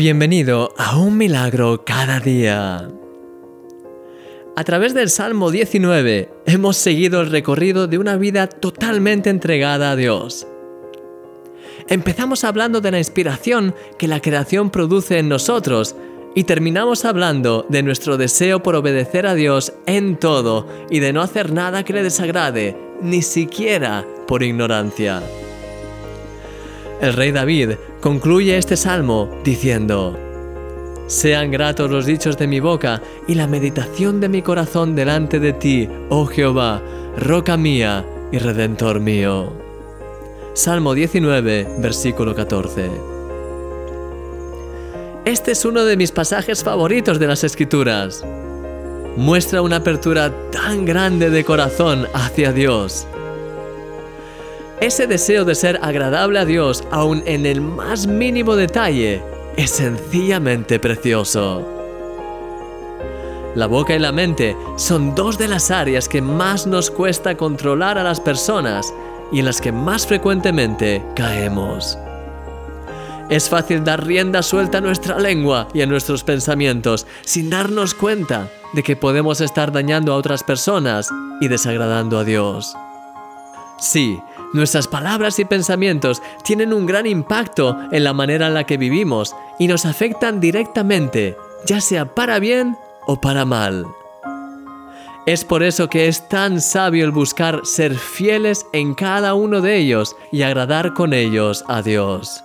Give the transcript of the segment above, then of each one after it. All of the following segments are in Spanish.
Bienvenido a un milagro cada día. A través del Salmo 19 hemos seguido el recorrido de una vida totalmente entregada a Dios. Empezamos hablando de la inspiración que la creación produce en nosotros y terminamos hablando de nuestro deseo por obedecer a Dios en todo y de no hacer nada que le desagrade, ni siquiera por ignorancia. El rey David concluye este salmo diciendo, Sean gratos los dichos de mi boca y la meditación de mi corazón delante de ti, oh Jehová, roca mía y redentor mío. Salmo 19, versículo 14. Este es uno de mis pasajes favoritos de las Escrituras. Muestra una apertura tan grande de corazón hacia Dios ese deseo de ser agradable a Dios, aun en el más mínimo detalle, es sencillamente precioso. La boca y la mente son dos de las áreas que más nos cuesta controlar a las personas y en las que más frecuentemente caemos. Es fácil dar rienda suelta a nuestra lengua y a nuestros pensamientos sin darnos cuenta de que podemos estar dañando a otras personas y desagradando a Dios. Sí, Nuestras palabras y pensamientos tienen un gran impacto en la manera en la que vivimos y nos afectan directamente, ya sea para bien o para mal. Es por eso que es tan sabio el buscar ser fieles en cada uno de ellos y agradar con ellos a Dios.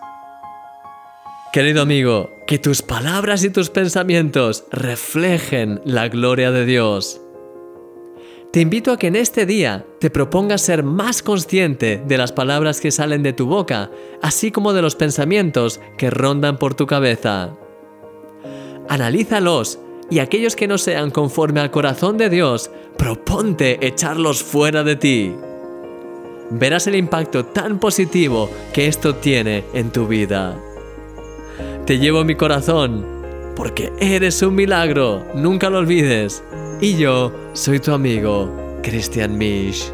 Querido amigo, que tus palabras y tus pensamientos reflejen la gloria de Dios. Te invito a que en este día te propongas ser más consciente de las palabras que salen de tu boca, así como de los pensamientos que rondan por tu cabeza. Analízalos y aquellos que no sean conforme al corazón de Dios, proponte echarlos fuera de ti. Verás el impacto tan positivo que esto tiene en tu vida. Te llevo mi corazón, porque eres un milagro, nunca lo olvides. Y yo soy tu amigo, Christian Misch.